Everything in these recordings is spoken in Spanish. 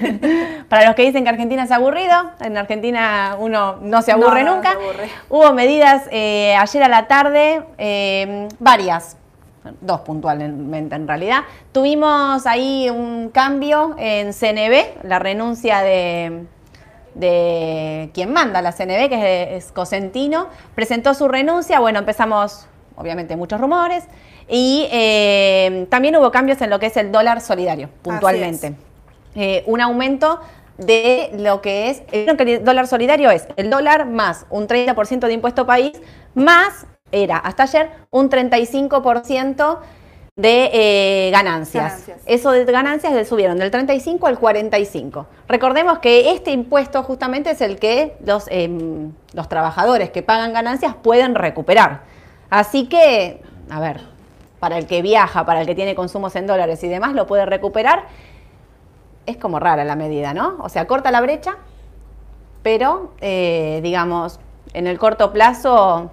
Para los que dicen que Argentina es aburrido, en Argentina uno no se aburre nunca. Hubo medidas eh, ayer a la tarde, eh, varias, dos puntualmente en realidad. Tuvimos ahí un cambio en CNB, la renuncia de, de quien manda la CNB, que es, Cosentino, presentó su renuncia, bueno, empezamos obviamente muchos rumores, y eh, también hubo cambios en lo que es el dólar solidario, puntualmente. Eh, un aumento de lo que es, el dólar solidario es el dólar más un 30% de impuesto país, más era hasta ayer un 35% de eh, ganancias. Eso de ganancias le subieron del 35 al 45. Recordemos que este impuesto justamente es el que los, em, los trabajadores que pagan ganancias pueden recuperar. Así que, a ver, para el que viaja, para el que tiene consumos en dólares y demás, lo puede recuperar. Es como rara la medida, ¿no? O sea, corta la brecha, pero, eh, digamos, en el corto plazo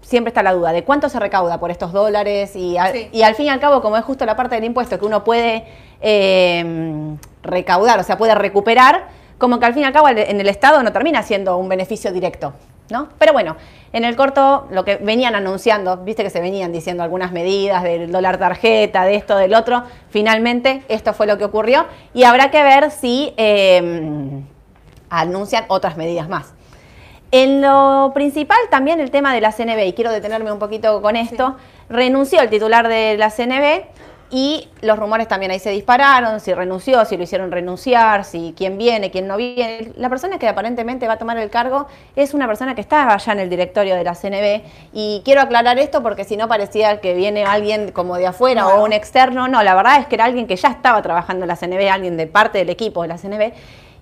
siempre está la duda de cuánto se recauda por estos dólares y, al fin y al cabo, como es justo la parte del impuesto que uno puede em, recaudar, o sea, puede recuperar, como que al fin y al cabo en el Estado no termina siendo un beneficio directo. ¿No? Pero bueno, en el corto lo que venían anunciando, viste que se venían diciendo algunas medidas del dólar tarjeta, de esto, del otro, finalmente esto fue lo que ocurrió y habrá que ver si em, anuncian otras medidas más. En lo principal también el tema de la CNB, y quiero detenerme un poquito con esto, renunció el titular de la CNB y los rumores también ahí se dispararon, si renunció, si lo hicieron renunciar, si quién viene, quién no viene. La persona que aparentemente va a tomar el cargo es una persona que estaba ya en el directorio de la CNB y quiero aclarar esto porque si no parecía que viene alguien como de afuera o un externo, no, la verdad es que era alguien que ya estaba trabajando en la CNB, alguien de parte del equipo de la CNB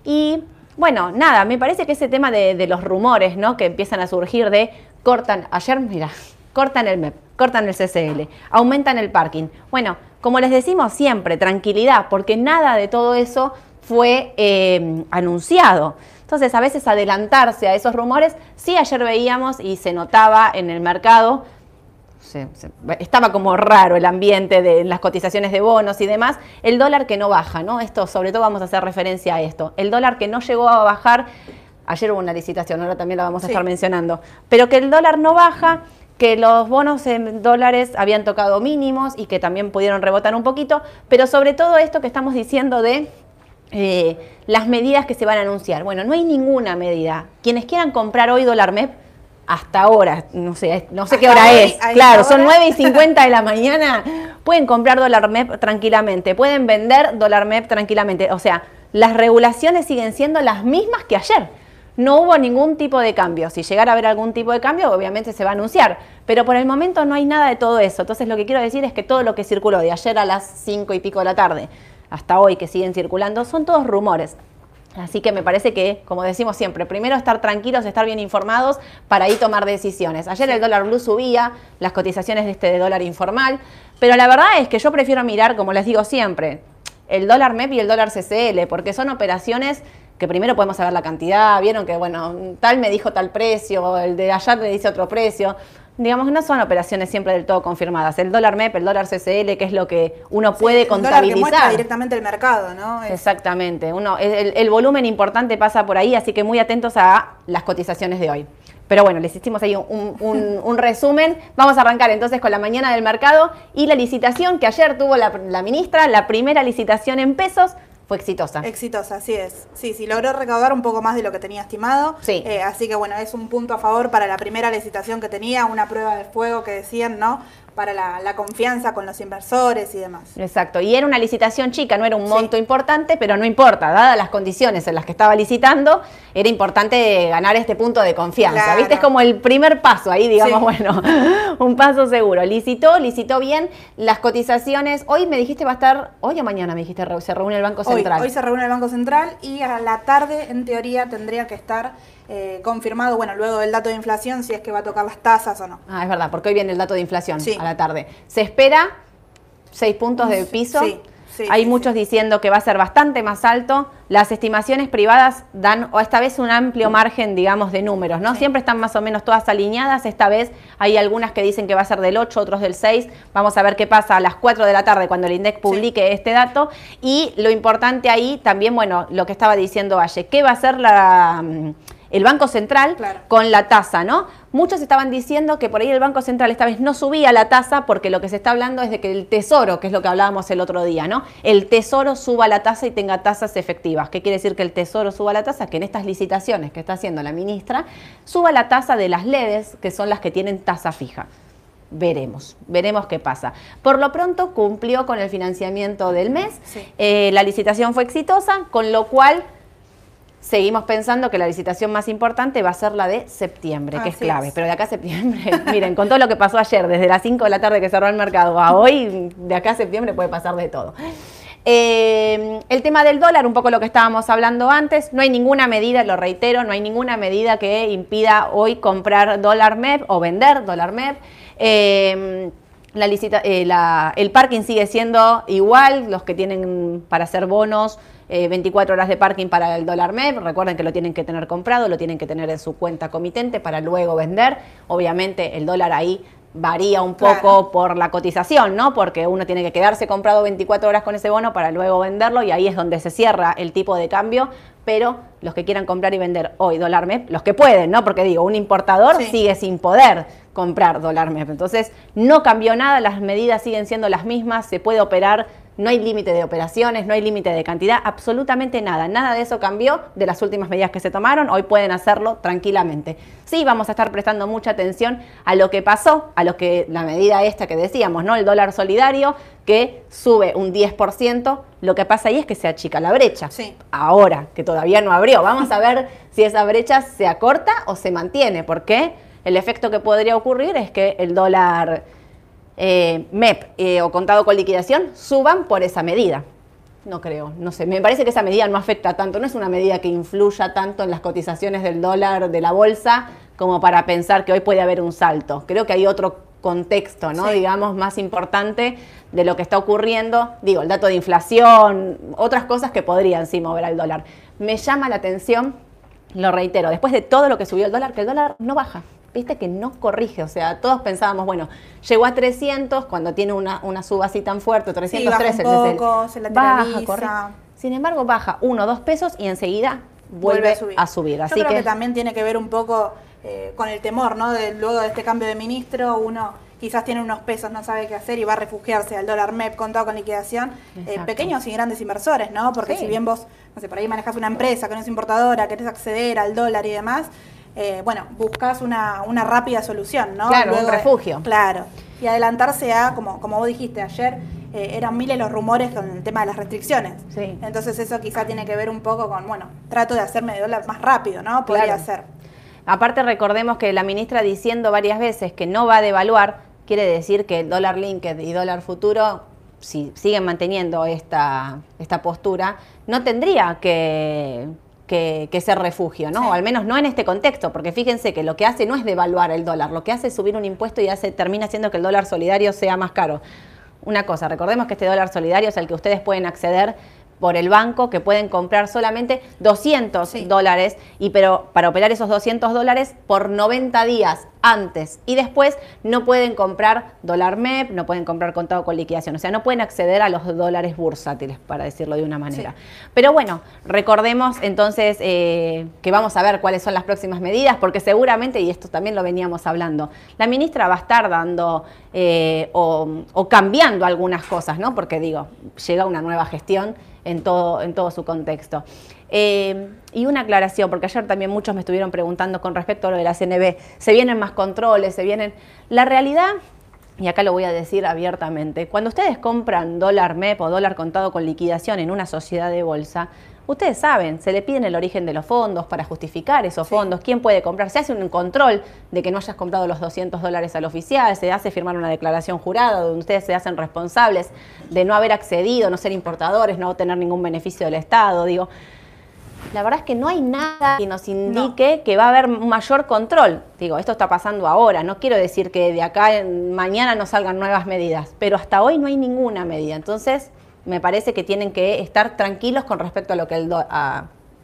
y bueno, nada, me parece que ese tema de, los rumores, ¿no? Que empiezan a surgir de cortan, ayer, mira, cortan el MEP, cortan el CCL, aumentan el parking. Bueno, como les decimos siempre, tranquilidad, porque nada de todo eso fue eh, anunciado. Entonces, a veces adelantarse a esos rumores, sí ayer veíamos y se notaba en el mercado estaba como raro el ambiente de las cotizaciones de bonos y demás, el dólar que no baja, ¿no? Esto, sobre todo vamos a hacer referencia a esto, el dólar que no llegó a bajar, ayer hubo una licitación, ahora también la vamos a estar mencionando, pero que el dólar no baja, que los bonos en dólares habían tocado mínimos y que también pudieron rebotar un poquito, pero sobre todo esto que estamos diciendo de eh, las medidas que se van a anunciar. Bueno, no hay ninguna medida. Quienes quieran comprar hoy dólar MEP, hasta ahora, no sé, no sé qué hora es, claro, son 9 y 50 de la mañana, pueden comprar dólar MEP tranquilamente, pueden vender dólar MEP tranquilamente. O sea, las regulaciones siguen siendo las mismas que ayer. No hubo ningún tipo de cambio. Si llegara a haber algún tipo de cambio, obviamente se va a anunciar. Pero por el momento no hay nada de todo eso. Entonces lo que quiero decir es que todo lo que circuló de ayer a las 5 y pico de la tarde hasta hoy que siguen circulando son todos rumores. Así que me parece que, como decimos siempre, primero estar tranquilos, estar bien informados para ahí tomar decisiones. Ayer el dólar blue subía, las cotizaciones de este de dólar informal, pero la verdad es que yo prefiero mirar, como les digo siempre, el dólar MEP y el dólar CCL, porque son operaciones que primero podemos saber la cantidad, vieron que, bueno, tal me dijo tal precio, el de allá me dice otro precio digamos, no son operaciones siempre del todo confirmadas. El dólar MEP, el dólar CCL, que es lo que uno puede el contabilizar. Dólar que directamente el mercado, ¿no? Exactamente. Uno, el, volumen importante pasa por ahí, así que muy atentos a las cotizaciones de hoy. Pero bueno, les hicimos ahí un, resumen. Vamos a arrancar entonces con la mañana del mercado y la licitación que ayer tuvo la, la ministra, la primera licitación en pesos fue exitosa. Exitosa, así es. Sí, sí, logró recaudar un poco más de lo que tenía estimado. Sí. Eh, así que bueno, es un punto a favor para la primera licitación que tenía, una prueba de fuego que decían, ¿no? Para la, confianza con los inversores y demás. Exacto, y era una licitación chica, no era un monto importante, pero no importa, dadas las condiciones en las que estaba licitando, era importante ganar este punto de confianza, ¿viste? Es como el primer paso ahí, digamos, bueno, un paso seguro. Licitó, licitó bien las cotizaciones, hoy me dijiste va a estar, hoy o mañana me dijiste, se reúne el Banco Central. Hoy, hoy se reúne el Banco Central y a la tarde, en teoría, tendría que estar eh, confirmado, bueno, luego del dato de inflación, si es que va a tocar las tasas o no. Ah, es verdad, porque hoy viene el dato de inflación a la tarde. ¿Se espera seis puntos de piso? Sí. Hay muchos diciendo que va a ser bastante más alto. Las estimaciones privadas dan o esta vez un amplio margen, digamos, de números, ¿no? Siempre están más o menos todas alineadas. Esta vez hay algunas que dicen que va a ser del 8, otros del 6. Vamos a ver qué pasa a las 4 de la tarde cuando el INDEC publique este dato. Y lo importante ahí también, bueno, lo que estaba diciendo Valle, ¿qué va a ser la mm, el Banco Central con la tasa, ¿no? Muchos estaban diciendo que por ahí el Banco Central esta vez no subía la tasa porque lo que se está hablando es de que el Tesoro, que es lo que hablábamos el otro día, ¿no? El Tesoro suba la tasa y tenga tasas efectivas. ¿Qué quiere decir que el Tesoro suba la tasa? Que en estas licitaciones que está haciendo la ministra, suba la tasa de las LEDs, que son las que tienen tasa fija veremos, veremos qué pasa. Por lo pronto cumplió con el financiamiento del mes, eh, la licitación fue exitosa, con lo cual seguimos pensando que la licitación más importante va a ser la de septiembre, que es clave. Pero de acá a septiembre, miren, con todo lo que pasó ayer, desde las 5 de la tarde que cerró el mercado a hoy, de acá a septiembre puede pasar de todo. Eh, el tema del dólar, un poco lo que estábamos hablando antes, no hay ninguna medida, lo reitero, no hay ninguna medida que impida hoy comprar dólar MEP o vender dólar MEP. Eh, la eh, el parking sigue siendo igual, los que tienen para hacer bonos 24 eh, horas de parking para el dólar MEP, recuerden que lo tienen que tener comprado, lo tienen que tener en su cuenta comitente para luego vender. Obviamente el dólar ahí varía un poco por la cotización, ¿no? Porque uno tiene que quedarse comprado 24 horas con ese bono para luego venderlo y ahí es donde se cierra el tipo de cambio, pero los que quieran comprar y vender hoy dólar MEP, los que pueden, ¿no? Porque digo, un importador sigue sin poder comprar dólar MEP. Entonces, no cambió nada, las medidas siguen siendo las mismas, se puede operar no hay límite de operaciones, no hay límite de cantidad, absolutamente nada. Nada de eso cambió de las últimas medidas que se tomaron. Hoy pueden hacerlo tranquilamente. Sí, vamos a estar prestando mucha atención a lo que pasó, a lo que la medida esta que decíamos, ¿no? El dólar solidario que sube un 10%. Lo que pasa ahí es que se achica la brecha. Sí. Ahora, que todavía no abrió. Vamos a ver si esa brecha se acorta o se mantiene, porque el efecto que podría ocurrir es que el dólar eh, MEP eh, o contado con liquidación suban por esa medida. No creo, no sé, me parece que esa medida no afecta tanto, no es una medida que influya tanto en las cotizaciones del dólar de la bolsa como para pensar que hoy puede haber un salto. Creo que hay otro contexto, ¿no? Digamos, más importante de lo que está ocurriendo. Digo, el dato de inflación, otras cosas que podrían sí mover al dólar. Me llama la atención, lo reitero, después de todo lo que subió el dólar, que el dólar no baja viste que no corrige, o sea, todos pensábamos, bueno, llegó a 300 cuando tiene una, una suba así tan fuerte, 313, sí, baja un poco, se baja, Sin embargo, baja uno o dos pesos y enseguida vuelve, a subir. Así Yo creo que, también tiene que ver un poco eh, con el temor, ¿no? De, luego de este cambio de ministro, uno quizás tiene unos pesos, no sabe qué hacer y va a refugiarse al dólar MEP contado con liquidación, eh, pequeños y grandes inversores, ¿no? Porque si bien vos, no sé, por ahí manejas una empresa que no es importadora, querés acceder al dólar y demás, eh, bueno, buscas una, una, rápida solución, ¿no? Claro, un refugio. claro. Y adelantarse a, como, como vos dijiste ayer, eh, eran miles los rumores con el tema de las restricciones. Sí. Entonces eso quizá tiene que ver un poco con, bueno, trato de hacerme de dólar más rápido, ¿no? Podría ser. Aparte recordemos que la ministra diciendo varias veces que no va a devaluar, quiere decir que el dólar linked y dólar futuro, si siguen manteniendo esta, esta postura, no tendría que, que, ser refugio, ¿no? O al menos no en este contexto, porque fíjense que lo que hace no es devaluar el dólar, lo que hace es subir un impuesto y hace, termina haciendo que el dólar solidario sea más caro. Una cosa, recordemos que este dólar solidario es al que ustedes pueden acceder por el banco que pueden comprar solamente 200 dólares, y pero para operar esos 200 dólares por 90 días antes y después no pueden comprar dólar MEP, no pueden comprar contado con liquidación, o sea, no pueden acceder a los dólares bursátiles, para decirlo de una manera. Pero bueno, recordemos entonces eh, que vamos a ver cuáles son las próximas medidas, porque seguramente, y esto también lo veníamos hablando, la ministra va a estar dando eh, o, o cambiando algunas cosas, ¿no? Porque digo, llega una nueva gestión en todo, en todo su contexto. Eh, y una aclaración, porque ayer también muchos me estuvieron preguntando con respecto a lo de la CNB, se vienen más controles, se vienen... La realidad, y acá lo voy a decir abiertamente, cuando ustedes compran dólar MEP o dólar contado con liquidación en una sociedad de bolsa, Ustedes saben, se le piden el origen de los fondos para justificar esos fondos, quién puede comprar, se hace un control de que no hayas comprado los 200 dólares al oficial, se hace firmar una declaración jurada donde ustedes se hacen responsables de no haber accedido, no ser importadores, no tener ningún beneficio del Estado, digo. La verdad es que no hay nada que nos indique que va a haber mayor control. Digo, esto está pasando ahora, no quiero decir que de acá mañana no salgan nuevas medidas, pero hasta hoy no hay ninguna medida. Entonces, me parece que tienen que estar tranquilos con respecto a lo que el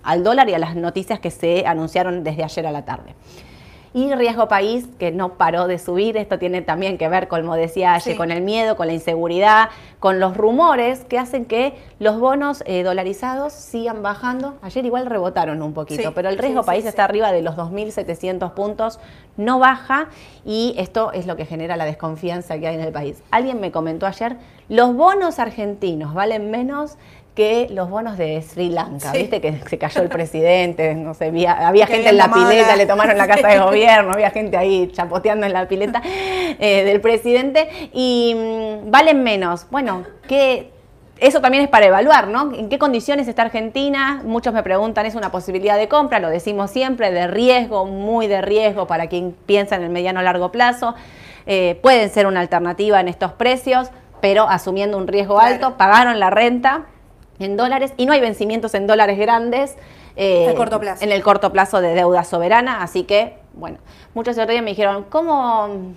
al dólar y a las noticias que se anunciaron desde ayer a la tarde. Y riesgo país, que no paró de subir, esto tiene también que ver, como decía ayer, con el miedo, con la inseguridad, con los rumores que hacen que los bonos eh, dolarizados sigan bajando. Ayer igual rebotaron un poquito, pero el riesgo país está arriba de los 2.700 puntos, no baja y esto es lo que genera la desconfianza que hay en el país. Alguien me comentó ayer, los bonos argentinos valen menos que los bonos de Sri Lanka, viste que se cayó el presidente, no sé, había, gente en la pileta, le tomaron la casa de gobierno, había gente ahí chapoteando en la pileta eh, del presidente y mm, valen menos. Bueno, que eso también es para evaluar, ¿no? ¿En qué condiciones está Argentina? Muchos me preguntan, ¿es una posibilidad de compra? Lo decimos siempre, de riesgo, muy de riesgo para quien piensa en el mediano o largo plazo. Eh, pueden ser una alternativa en estos precios, pero asumiendo un riesgo alto, pagaron la renta, en dólares y no hay vencimientos en dólares grandes. Eh, corto plazo. En el corto plazo de deuda soberana, así que, bueno, muchos el otro día me dijeron, ¿cómo...?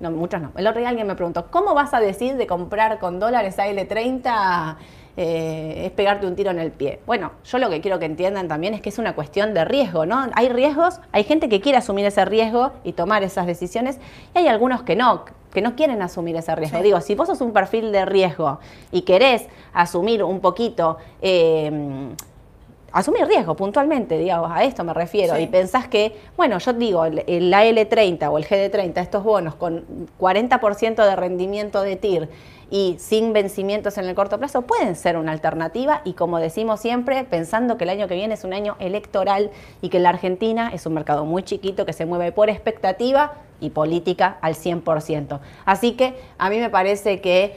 No, muchos no. El otro día alguien me preguntó, ¿cómo vas a decir de comprar con dólares a L30? Eh, es pegarte un tiro en el pie. Bueno, yo lo que quiero que entiendan también es que es una cuestión de riesgo, ¿no? Hay riesgos, hay gente que quiere asumir ese riesgo y tomar esas decisiones, y hay algunos que no, que no quieren asumir ese riesgo. Digo, si vos sos un perfil de riesgo y querés asumir un poquito, eh, asumir riesgo puntualmente, digamos, a esto me refiero, y pensás que, bueno, yo digo, el, el AL30 o el GD30, estos bonos con 40% de rendimiento de TIR, y sin vencimientos en el corto plazo pueden ser una alternativa y como decimos siempre, pensando que el año que viene es un año electoral y que la Argentina es un mercado muy chiquito que se mueve por expectativa y política al 100%. Así que a mí me parece que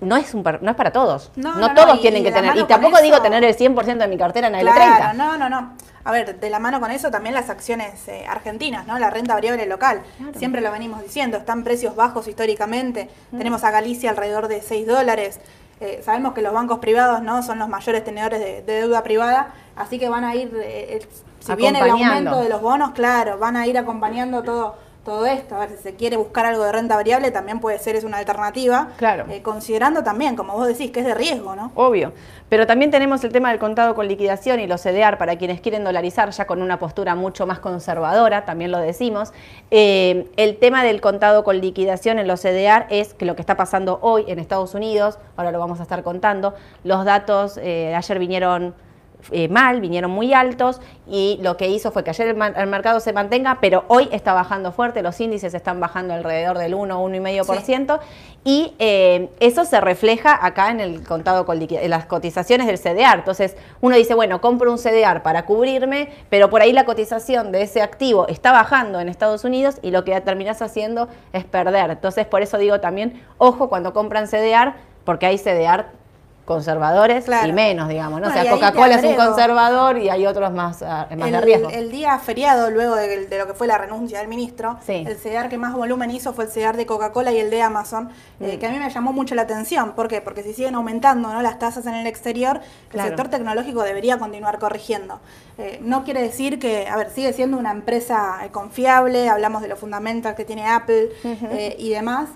no es, un, no es para todos. No, todos tienen que tener. Y tampoco digo tener el 100% de mi cartera en el claro, No, no, no. A ver, de la mano con eso también las acciones eh, argentinas, ¿no? La renta variable local. Siempre lo venimos diciendo, están precios bajos históricamente. Mm. Tenemos a Galicia alrededor de 6 dólares. Eh, sabemos que los bancos privados no son los mayores tenedores de, deuda privada, así que van a ir, eh, si viene el aumento de los bonos, claro, van a ir acompañando todo todo esto. A ver, si se quiere buscar algo de renta variable, también puede ser es una alternativa. Claro. Eh, considerando también, como vos decís, que es de riesgo, ¿no? Obvio. Pero también tenemos el tema del contado con liquidación y los CDR para quienes quieren dolarizar ya con una postura mucho más conservadora, también lo decimos. Eh, el tema del contado con liquidación en los CDR es que lo que está pasando hoy en Estados Unidos, ahora lo vamos a estar contando, los datos eh, ayer vinieron eh, mal, vinieron muy altos y lo que hizo fue que ayer el, mercado se mantenga, pero hoy está bajando fuerte, los índices están bajando alrededor del 1, 1,5% y eh, eso se refleja acá en el contado con en las cotizaciones del CDR. Entonces uno dice, bueno, compro un CDR para cubrirme, pero por ahí la cotización de ese activo está bajando en Estados Unidos y lo que terminas haciendo es perder. Entonces por eso digo también, ojo cuando compran CDR, porque hay CDR conservadores y menos, digamos, ¿no? o sea, Coca-Cola es un conservador y hay otros más, ah, más el, de riesgo. El día feriado, luego de, lo que fue la renuncia del ministro, el CEDAR que más volumen hizo fue el CEDAR de Coca-Cola y el de Amazon, eh, mm. que a mí me llamó mucho la atención. ¿Por qué? Porque si siguen aumentando ¿no? las tasas en el exterior, el sector tecnológico debería continuar corrigiendo. Eh, no quiere decir que, a ver, sigue siendo una empresa eh, confiable, hablamos de los fundamentos que tiene Apple y demás,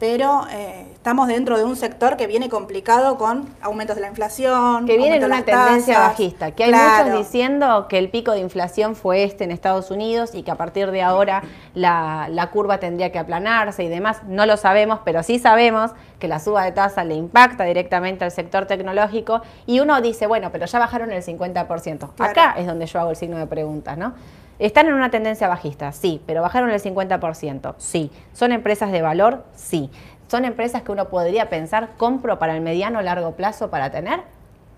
pero eh, estamos dentro de un sector que viene complicado con aumentos de la inflación. Que viene en una tendencia bajista, que hay muchos diciendo que el pico de inflación fue este en Estados Unidos y que a partir de ahora la, la, curva tendría que aplanarse y demás. No lo sabemos, pero sí sabemos que la suba de tasa le impacta directamente al sector tecnológico y uno dice, bueno, pero ya bajaron el 50%. Acá es donde yo hago el signo de preguntas, ¿no? ¿Están en una tendencia bajista? Sí, pero bajaron el 50%. Sí. ¿Son empresas de valor? Sí. ¿Son empresas que uno podría pensar, compro para el mediano o largo plazo para tener?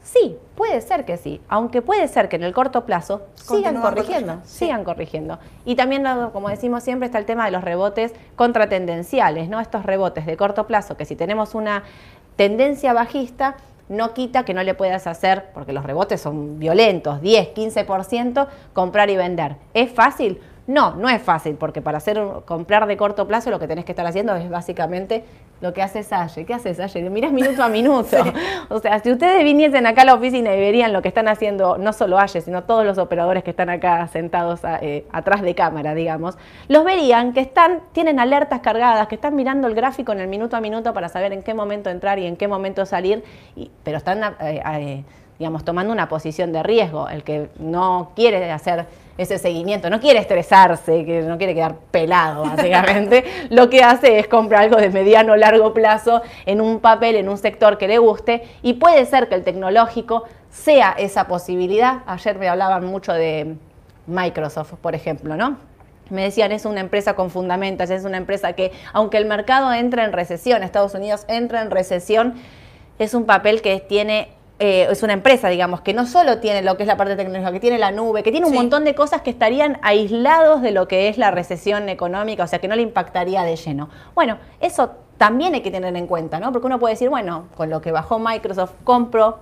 Sí, puede ser que sí, aunque puede ser que en el corto plazo sigan corrigiendo, sigan corrigiendo. Y también, como decimos siempre, está el tema de los rebotes contratendenciales, ¿no? Estos rebotes de corto plazo, que si tenemos una tendencia bajista, no quita que no le puedas hacer, porque los rebotes son violentos, 10, 15%, comprar y vender. ¿Es fácil? No, no es fácil, porque para hacer comprar de corto plazo lo que tenés que estar haciendo es básicamente lo que hace Salle. ¿Qué hace Salle? Mirás minuto a minuto. O sea, si ustedes viniesen acá a la oficina y verían lo que están haciendo, no solo Aye, sino todos los operadores que están acá sentados eh, atrás de cámara, digamos, los verían que están, tienen alertas cargadas, que están mirando el gráfico en el minuto a minuto para saber en qué momento entrar y en qué momento salir, pero están, eh, eh, digamos, tomando una posición de riesgo. El que no quiere hacer ese seguimiento, no quiere estresarse, que no quiere quedar pelado, básicamente, lo que hace es comprar algo de mediano o largo plazo en un papel, en un sector que le guste, y puede ser que el tecnológico sea esa posibilidad. Ayer me hablaban mucho de Microsoft, por ejemplo, ¿no? Me decían, es una empresa con fundamentos, es una empresa que, aunque el mercado entra en recesión, Estados Unidos entra en recesión, es un papel que tiene eh, es una empresa, digamos, que no solo tiene lo que es la parte tecnológica, que tiene la nube, que tiene un montón de cosas que estarían aislados de lo que es la recesión económica, o sea, que no le impactaría de lleno. Bueno, eso también hay que tener en cuenta, ¿no? Porque uno puede decir, bueno, con lo que bajó Microsoft, compro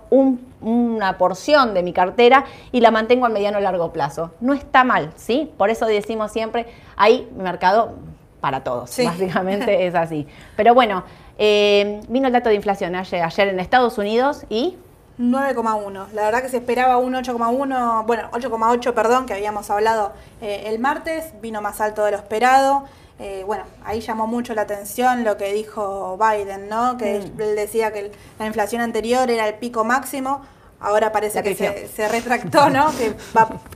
una porción de mi cartera y la mantengo a mediano o largo plazo. No está mal, ¿sí? Por eso decimos siempre, hay mercado para todos, básicamente es así. Pero bueno, eh, vino el dato de inflación ayer, ayer en Estados Unidos y 9,1. La verdad que se esperaba un 8,1, bueno, 8,8, perdón, que habíamos hablado eh, el martes, vino más alto de lo esperado. Eh, bueno, ahí llamó mucho la atención lo que dijo Biden, ¿no? Que mm. él decía que la inflación anterior era el pico máximo. Ahora parece que se, retractó, ¿no? que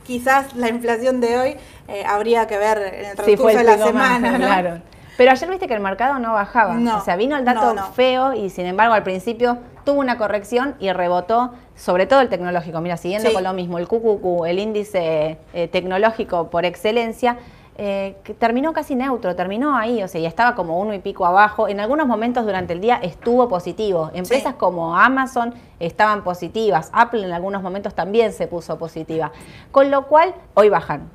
quizás la inflación de hoy eh, habría que ver en el transcurso de la semana, ¿no? Claro. Pero ayer viste que el mercado no bajaba. o sea, vino el dato feo y sin embargo al principio tuvo una corrección y rebotó, sobre todo el tecnológico. Mira, siguiendo con lo mismo, el QQQ, el índice eh, tecnológico por excelencia, eh, terminó casi neutro, terminó ahí, o sea, y estaba como uno y pico abajo. En algunos momentos durante el día estuvo positivo. Empresas como Amazon estaban positivas, Apple en algunos momentos también se puso positiva. Con lo cual, hoy bajan.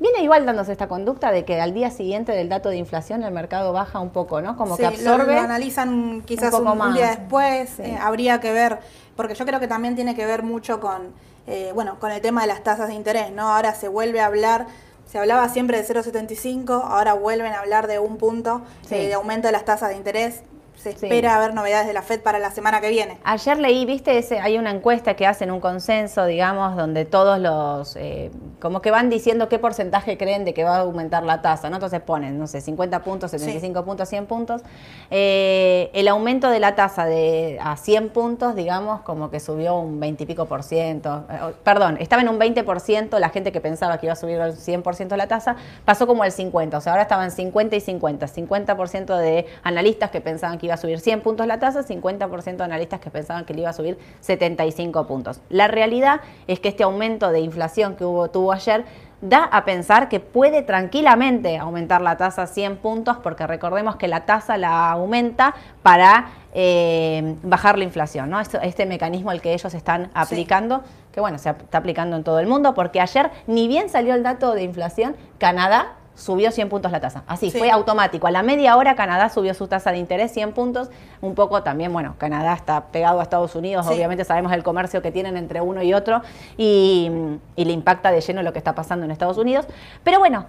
Viene igual dándose esta conducta de que al día siguiente del dato de inflación el mercado baja un poco, ¿no? Como que absorbe. Lo, analizan quizás un, día después, eh, habría que ver, porque yo creo que también tiene que ver mucho con, eh, bueno, con el tema de las tasas de interés, ¿no? Ahora se vuelve a hablar se hablaba siempre de 0,75, ahora vuelven a hablar de un punto eh, de aumento de las tasas de interés se espera ver novedades de la FED para la semana que viene. Ayer leí, viste, ese, hay una encuesta que hacen un consenso, digamos, donde todos los, eh, como que van diciendo qué porcentaje creen de que va a aumentar la tasa, ¿no? Entonces ponen, no sé, 50 puntos, 75 puntos, 100 puntos. Eh, el aumento de la tasa de a 100 puntos, digamos, como que subió un 20 y pico por ciento. Eh, perdón, estaba en un 20 por ciento, la gente que pensaba que iba a subir al 100 por ciento la tasa, pasó como al 50, o sea, ahora estaban 50 y 50, 50 por ciento de analistas que pensaban que iba a subir 100 puntos la tasa, 50% de analistas que pensaban que le iba a subir 75 puntos. La realidad es que este aumento de inflación que hubo, tuvo ayer da a pensar que puede tranquilamente aumentar la tasa 100 puntos, porque recordemos que la tasa la aumenta para eh, bajar la inflación, ¿no? Este, este, mecanismo al que ellos están aplicando, que bueno, se está aplicando en todo el mundo, porque ayer ni bien salió el dato de inflación, Canadá subió 100 puntos la tasa. Así, fue automático. A la media hora Canadá subió su tasa de interés 100 puntos. Un poco también, bueno, Canadá está pegado a Estados Unidos, obviamente sabemos el comercio que tienen entre uno y otro y, le impacta de lleno lo que está pasando en Estados Unidos. Pero bueno,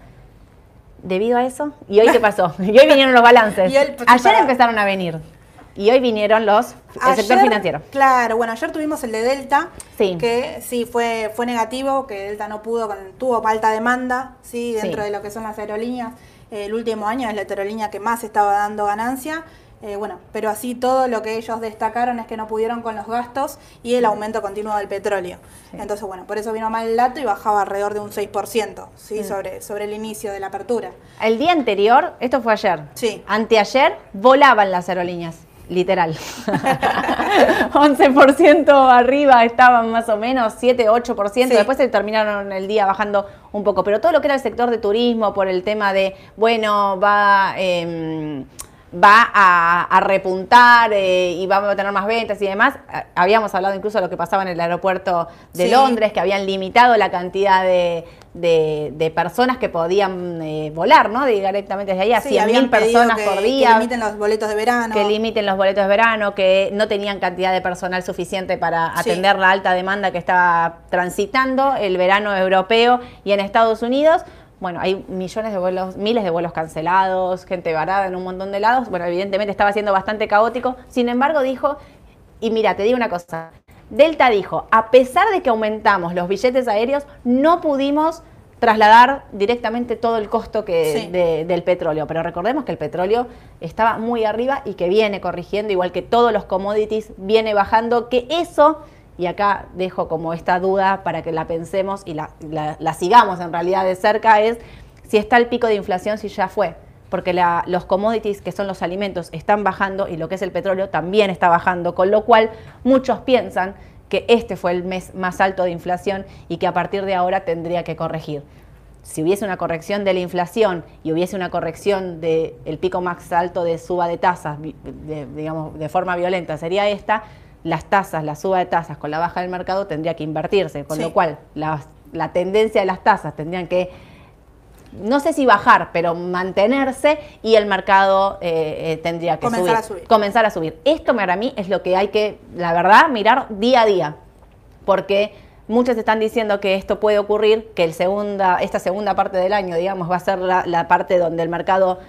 debido a eso, ¿y hoy qué pasó? y hoy vinieron los balances. Ayer empezaron a venir. Y hoy vinieron los el sector financiero. Claro, bueno, ayer tuvimos el de Delta, que sí fue, fue negativo, que Delta no pudo, tuvo alta demanda, sí, dentro de lo que son las aerolíneas. el último año es la aerolínea que más estaba dando ganancia. Eh, bueno, pero así todo lo que ellos destacaron es que no pudieron con los gastos y el aumento continuo del petróleo. Entonces, bueno, por eso vino mal el dato y bajaba alrededor de un 6%, ¿sí? Sobre, sobre el inicio de la apertura. El día anterior, esto fue ayer. Sí. Anteayer volaban las aerolíneas literal. 11% arriba estaban más o menos, 7, 8%, después se terminaron el día bajando un poco, pero todo lo que era el sector de turismo por el tema de, bueno, va... Eh, va a, repuntar eh, y vamos a tener más ventas y demás. Habíamos hablado incluso de lo que pasaba en el aeropuerto de Londres, que habían limitado la cantidad de, personas que podían eh, volar, ¿no? Directamente desde ahí a 100.000 personas por día. Que limiten los boletos de verano. Que limiten los boletos de verano, que no tenían cantidad de personal suficiente para atender la alta demanda que estaba transitando el verano europeo y en Estados Unidos bueno, hay millones de vuelos, miles de vuelos cancelados, gente varada en un montón de lados. Bueno, evidentemente estaba siendo bastante caótico. Sin embargo, dijo, y mira, te digo una cosa, Delta dijo, a pesar de que aumentamos los billetes aéreos, no pudimos trasladar directamente todo el costo que del petróleo. Pero recordemos que el petróleo estaba muy arriba y que viene corrigiendo, igual que todos los commodities, viene bajando, que eso, y acá dejo como esta duda para que la pensemos y la, sigamos en realidad de cerca, es si está el pico de inflación, si ya fue. Porque los commodities, que son los alimentos, están bajando y lo que es el petróleo también está bajando, con lo cual muchos piensan que este fue el mes más alto de inflación y que a partir de ahora tendría que corregir. Si hubiese una corrección de la inflación y hubiese una corrección del pico más alto de suba de tasas, digamos, de forma violenta, sería esta, las tasas, la suba de tasas con la baja del mercado tendría que invertirse, con lo cual la, la tendencia de las tasas tendrían que no sé si bajar, pero mantenerse y el mercado eh, eh, tendría que comenzar A subir. Comenzar a subir. Esto para mí es lo que hay que, la verdad, mirar día a día. Porque muchos están diciendo que esto puede ocurrir, que el segunda, esta segunda parte del año, digamos, va a ser la, la parte donde el mercado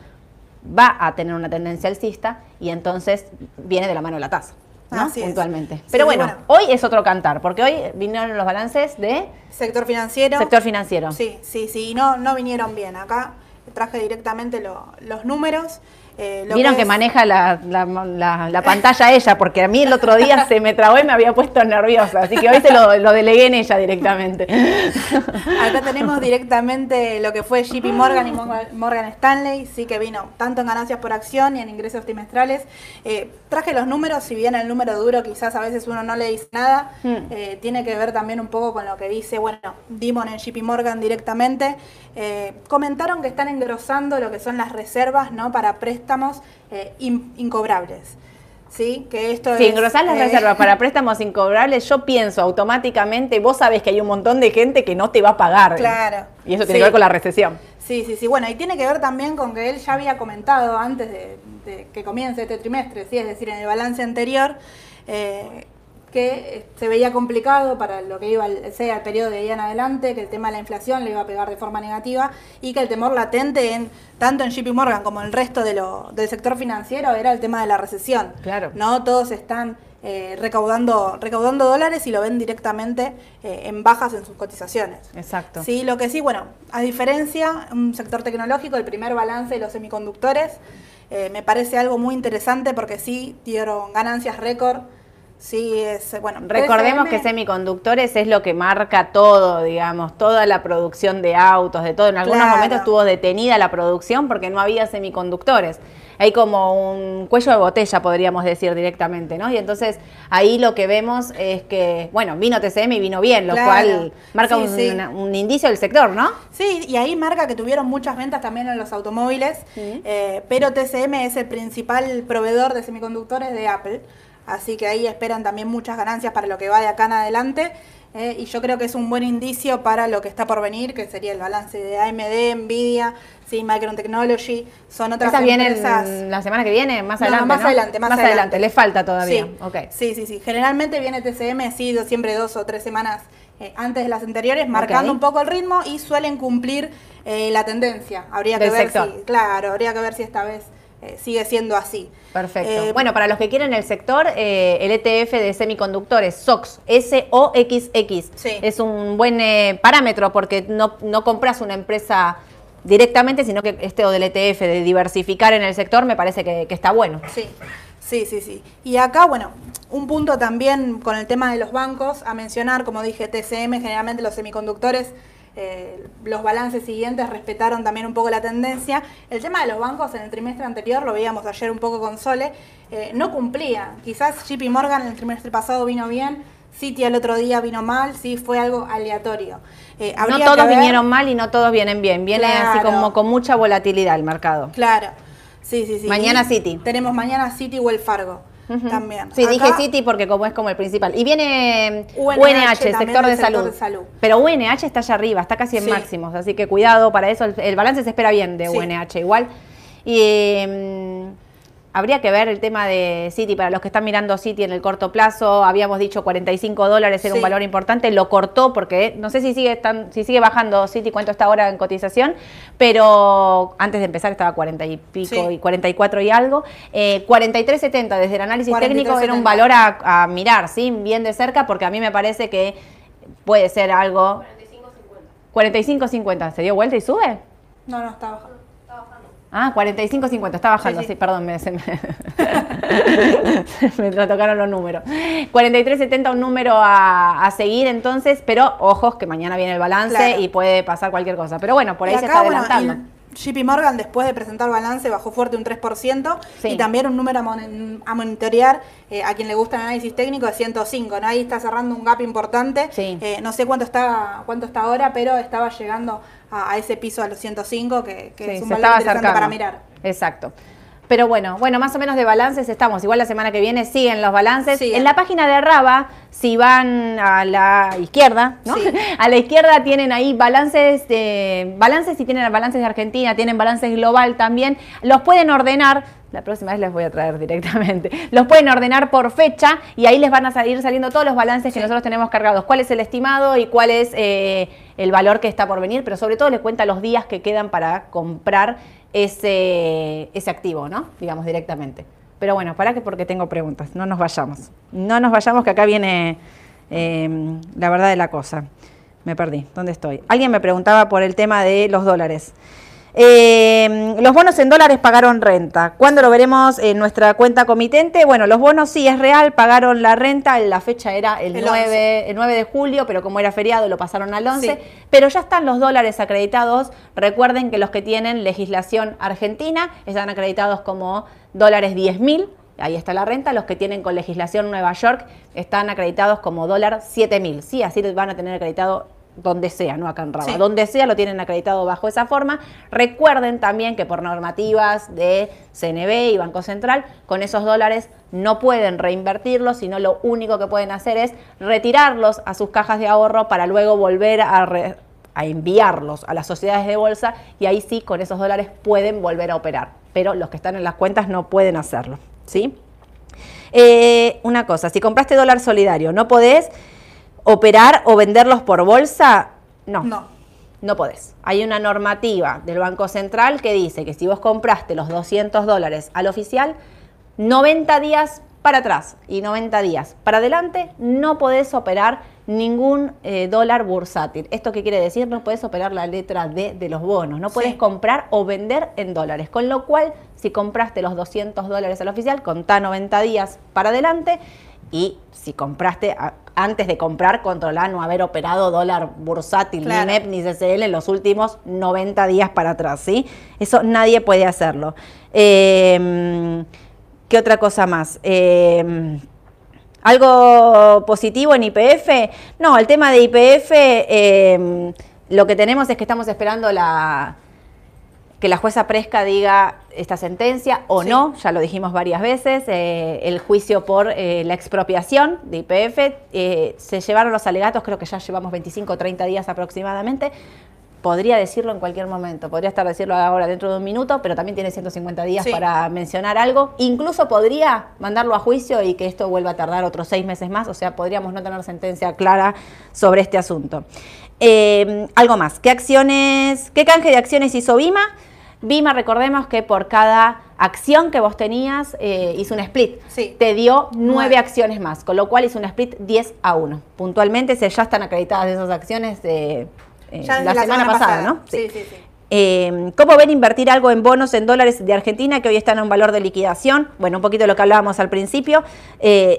va a tener una tendencia alcista y entonces viene de la mano la tasa. ¿No? Puntualmente. Pero bueno, hoy es otro cantar, porque hoy vinieron los balances de... Sector financiero. Sector financiero. Sí, sí, sí, no, no vinieron bien. Acá traje directamente los números. Eh, Vieron que, maneja la, pantalla ella, porque a mí el otro día se me trabó y me había puesto nerviosa, así que hoy se lo, delegué en ella directamente. Acá tenemos directamente lo que fue JP Morgan y Morgan Stanley, sí que vino tanto en ganancias por acción y en ingresos trimestrales. Eh, traje los números, si bien el número duro quizás a veces uno no le dice nada, hmm. eh, tiene que ver también un poco con lo que dice, bueno, Dimon en JP Morgan directamente. comentaron que están engrosando lo que son las reservas ¿no? para préstamos préstamos eh, incobrables. ¿Sí? Que esto si engrosás las eh, reservas para préstamos incobrables, yo pienso automáticamente, vos sabés que hay un montón de gente que no te va a pagar. Claro. Y eso tiene que ver con la recesión. Sí, sí, sí. Bueno, y tiene que ver también con que él ya había comentado antes de, que comience este trimestre, ¿sí? es decir, en el balance anterior, eh, que eh, se veía complicado para lo que iba sea el periodo de ahí en adelante, que el tema de la inflación le iba a pegar de forma negativa y que el temor latente en tanto en JP Morgan como en el resto de lo, del sector financiero era el tema de la recesión. Claro. No todos están eh, recaudando, recaudando dólares y lo ven directamente eh, en bajas en sus cotizaciones. Exacto. Sí, lo que sí, bueno, a diferencia, un sector tecnológico, el primer balance de los semiconductores, me parece algo muy interesante porque sí dieron ganancias récord Sí, es, bueno. Recordemos que semiconductores es lo que marca todo, digamos, toda la producción de autos, de todo. En algunos momentos estuvo detenida la producción porque no había semiconductores. Hay como un cuello de botella, podríamos decir directamente, ¿no? Y entonces ahí lo que vemos es que, bueno, vino TCM y vino bien, lo cual marca un, indicio del sector, ¿no? Sí, y ahí marca que tuvieron muchas ventas también en los automóviles, eh, pero TCM es el principal proveedor de semiconductores de Apple. Así que ahí esperan también muchas ganancias para lo que va de acá en adelante. Eh, y yo creo que es un buen indicio para lo que está por venir, que sería el balance de AMD, Nvidia, sí, Micron Technology, son otras ¿Esas empresas. vienen la semana que viene? Más adelante. más adelante, más, adelante. Le falta todavía. Sí. Okay. sí, sí, sí. Generalmente viene TCM, sí, siempre dos o tres semanas eh, antes de las anteriores, marcando un poco el ritmo y suelen cumplir eh, la tendencia. Habría que ver si, claro, habría que ver si esta vez eh, sigue siendo así. Perfecto. Eh, bueno, para los que quieren el sector, eh, el ETF de semiconductores, SOX, S-O-X-X, es un buen parámetro porque no, no compras una empresa directamente, sino que este o del ETF de diversificar en el sector me parece que, que, está bueno. Sí, sí, sí, sí. Y acá, bueno, un punto también con el tema de los bancos a mencionar, como dije, TCM, generalmente los semiconductores eh, los balances siguientes respetaron también un poco la tendencia. El tema de los bancos en el trimestre anterior, lo veíamos ayer un poco con Sole, eh, no cumplía. Quizás JP Morgan en el trimestre pasado vino bien, Citi el otro día vino mal, sí, fue algo aleatorio. Eh, no todos vinieron mal y no todos vienen bien, viene así como con mucha volatilidad el mercado. Claro, sí, sí, sí. Mañana Citi. Tenemos mañana Citi o el Fargo también. Sí, dije City porque como es como el principal. Y viene UNH, sector, de, salud. Pero UNH está allá arriba, está casi en máximos, así que cuidado para eso. El, balance se espera bien de UNH igual. Y mm, habría que ver el tema de City, para los que están mirando City en el corto plazo, habíamos dicho 45 dólares era un valor importante, lo cortó porque no sé si sigue, si sigue bajando City, cuánto está ahora en cotización, pero antes de empezar estaba 40 y pico y 44 y algo. Eh, 43.70 desde el análisis técnico era un valor a, mirar, ¿sí? bien de cerca, porque a mí me parece que puede ser algo... 45.50. 45.50, ¿se dio vuelta y sube? No, no, está bajando. Ah, 45.50, está bajando, sí, perdón, me, me, tocaron los números. 43.70 un número a, seguir entonces, pero ojos que mañana viene el balance y puede pasar cualquier cosa. Pero bueno, por ahí se está adelantando. JP Morgan, después de presentar balance, bajó fuerte un 3% y también un número a, monitorear eh, a quien le gusta el análisis técnico de 105. ¿no? Ahí está cerrando un gap importante. Eh, no sé cuánto está, cuánto está ahora, pero estaba llegando a, ese piso de los 105, que, es un valor interesante para mirar. Exacto. Pero bueno, bueno, más o menos de balances estamos. Igual la semana que viene siguen los balances. En la página de Raba, si van a la izquierda, ¿no? A la izquierda tienen ahí balances de balances, si tienen balances de Argentina, tienen balances global también. Los pueden ordenar. La próxima vez les voy a traer directamente. Los pueden ordenar por fecha y ahí les van a salir saliendo todos los balances que nosotros tenemos cargados. ¿Cuál es el estimado y cuál es eh, el valor que está por venir? Pero sobre todo les cuenta los días que quedan para comprar ese, ese activo, ¿no? Digamos directamente. Pero bueno, para que porque tengo preguntas, no nos vayamos. No nos vayamos que acá viene em, la verdad de la cosa. Me perdí, ¿dónde estoy? Alguien me preguntaba por el tema de los dólares. Eh, los bonos en dólares pagaron renta. ¿Cuándo lo veremos en nuestra cuenta comitente? Bueno, los bonos sí es real, pagaron la renta, la fecha era el, 9, el 9 de julio, pero como era feriado lo pasaron al 11. Pero ya están los dólares acreditados. Recuerden que los que tienen legislación argentina están acreditados como dólares 10 mil. Ahí está la renta. Los que tienen con legislación Nueva York están acreditados como dólar 7 mil. Sí, así van a tener acreditado donde sea, no acá en Raba, donde sea lo tienen acreditado bajo esa forma. Recuerden también que por normativas de CNB y Banco Central, con esos dólares no pueden reinvertirlos, sino lo único que pueden hacer es retirarlos a sus cajas de ahorro para luego volver a, enviarlos a las sociedades de bolsa y ahí sí con esos dólares pueden volver a operar, pero los que están en las cuentas no pueden hacerlo, ¿sí? Eh, una cosa, si compraste dólar solidario, no podés operar o venderlos por bolsa, no. No. No podés. Hay una normativa del Banco Central que dice que si vos compraste los 200 dólares al oficial, 90 días para atrás y 90 días para adelante no podés operar ningún eh, dólar bursátil. ¿Esto qué quiere decir? No podés operar la letra D de los bonos, no podés comprar o vender en dólares. Con lo cual, si compraste los 200 dólares al oficial, contá 90 días para adelante y si compraste antes de comprar, controlar no haber operado dólar bursátil, ni MEP, ni CCL en los últimos 90 días para atrás, ¿sí? Eso nadie puede hacerlo. Em, ¿Qué otra cosa más? Em, ¿Algo positivo en IPF? No, el tema de IPF, em, lo que tenemos es que estamos esperando la que la jueza Presca diga esta sentencia o no, ya lo dijimos varias veces, eh, el juicio por eh, la expropiación de IPF, eh, se llevaron los alegatos, creo que ya llevamos 25 o 30 días aproximadamente, podría decirlo en cualquier momento, podría estar decirlo ahora dentro de un minuto, pero también tiene 150 días para mencionar algo, incluso podría mandarlo a juicio y que esto vuelva a tardar otros seis meses más, o sea, podríamos no tener sentencia clara sobre este asunto. algo más, ¿qué acciones, qué canje de acciones hizo Vima? Vima, recordemos que por cada acción que vos tenías, eh, hizo un split. Te dio nueve, acciones más, con lo cual hizo un split 10 a 1. Puntualmente se, ya están acreditadas esas acciones de eh, la, semana, pasada, ¿no? Sí, sí, sí. Eh, ¿Cómo ven invertir algo en bonos en dólares de Argentina que hoy están a un valor de liquidación? Bueno, un poquito de lo que hablábamos al principio.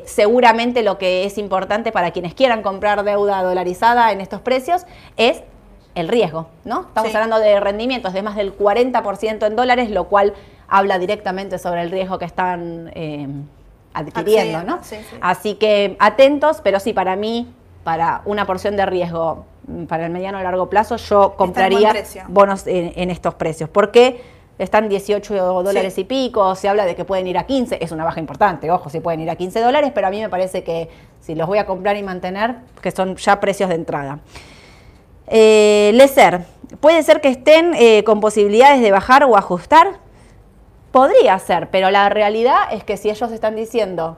seguramente lo que es importante para quienes quieran comprar deuda dolarizada en estos precios es el riesgo, ¿no? Estamos hablando de rendimientos de más del 40% en dólares, lo cual habla directamente sobre el riesgo que están eh, adquiriendo, ¿no? Así que atentos, pero sí, para mí, para una porción de riesgo mm, para el mediano o largo plazo, yo compraría bonos en, estos precios. porque Están 18 dólares y pico, se habla de que pueden ir a 15, es una baja importante, ojo, si pueden ir a 15 dólares, pero a mí me parece que si los voy a comprar y mantener, que son ya precios de entrada. Eh, Lecer, ¿puede ser que estén eh, con posibilidades de bajar o ajustar? podría ser, pero la realidad es que si ellos están diciendo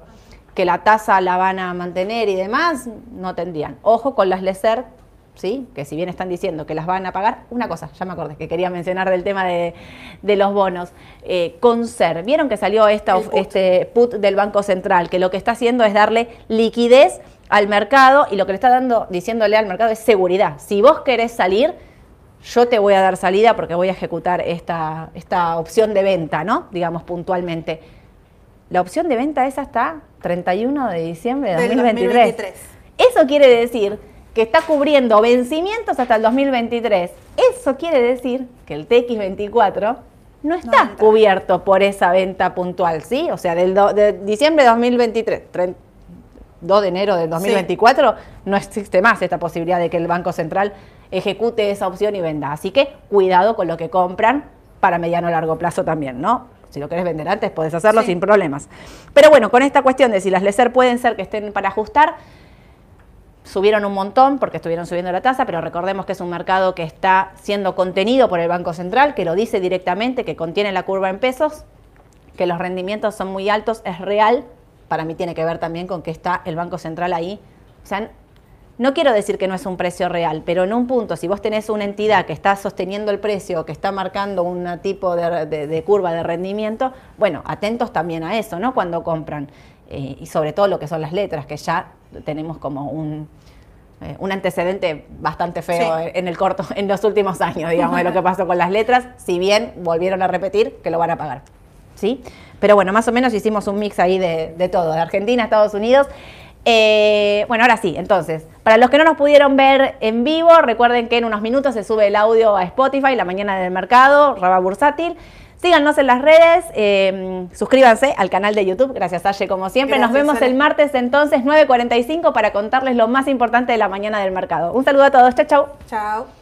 que la tasa la van a mantener y demás, no tendrían. Ojo con las LESER, ¿sí? que si bien están diciendo que las van a pagar, una cosa, ya me acordé, que quería mencionar del tema de, los bonos. Eh, con SER, ¿vieron que salió esta, este put del Banco Central? Que lo que está haciendo es darle liquidez al mercado y lo que le está dando, diciéndole al mercado es seguridad. Si vos querés salir, yo te voy a dar salida porque voy a ejecutar esta, esta opción de venta, ¿no? Digamos puntualmente. La opción de venta es hasta 31 de diciembre de 2023. Eso quiere decir que está cubriendo vencimientos hasta el 2023. Eso quiere decir que el TX24 no está cubierto por esa venta puntual, ¿sí? O sea, del de diciembre de 2023, 2 de enero del 2024, no existe más esta posibilidad de que el Banco Central ejecute esa opción y venda. Así que cuidado con lo que compran para mediano o largo plazo también, ¿no? Si lo querés vender antes, podés hacerlo sin problemas. Pero bueno, con esta cuestión de si las LESER pueden ser que estén para ajustar, subieron un montón porque estuvieron subiendo la tasa, pero recordemos que es un mercado que está siendo contenido por el Banco Central, que lo dice directamente, que contiene la curva en pesos, que los rendimientos son muy altos, es real. Para mí tiene que ver también con que está el Banco Central ahí. O sea, no quiero decir que no es un precio real, pero en un punto, si vos tenés una entidad que está sosteniendo el precio, que está marcando un tipo de, curva de rendimiento, bueno, atentos también a eso, ¿no? Cuando compran. Eh, y sobre todo lo que son las letras, que ya tenemos como un, eh, un antecedente bastante feo en el corto, en los últimos años, digamos, de lo que pasó con las letras, si bien volvieron a repetir que lo van a pagar. ¿Sí? Pero bueno, más o menos hicimos un mix ahí de, de todo, de Argentina, Estados Unidos. Eh, bueno, ahora sí, entonces, para los que no nos pudieron ver en vivo, recuerden que en unos minutos se sube el audio a Spotify, la mañana del mercado, Raba Bursátil. Síganos en las redes, eh, suscríbanse al canal de YouTube, gracias Aye como siempre. Nos vemos el martes entonces 9.45 para contarles lo más importante de la mañana del mercado. Un saludo a todos, chao chao. Chao.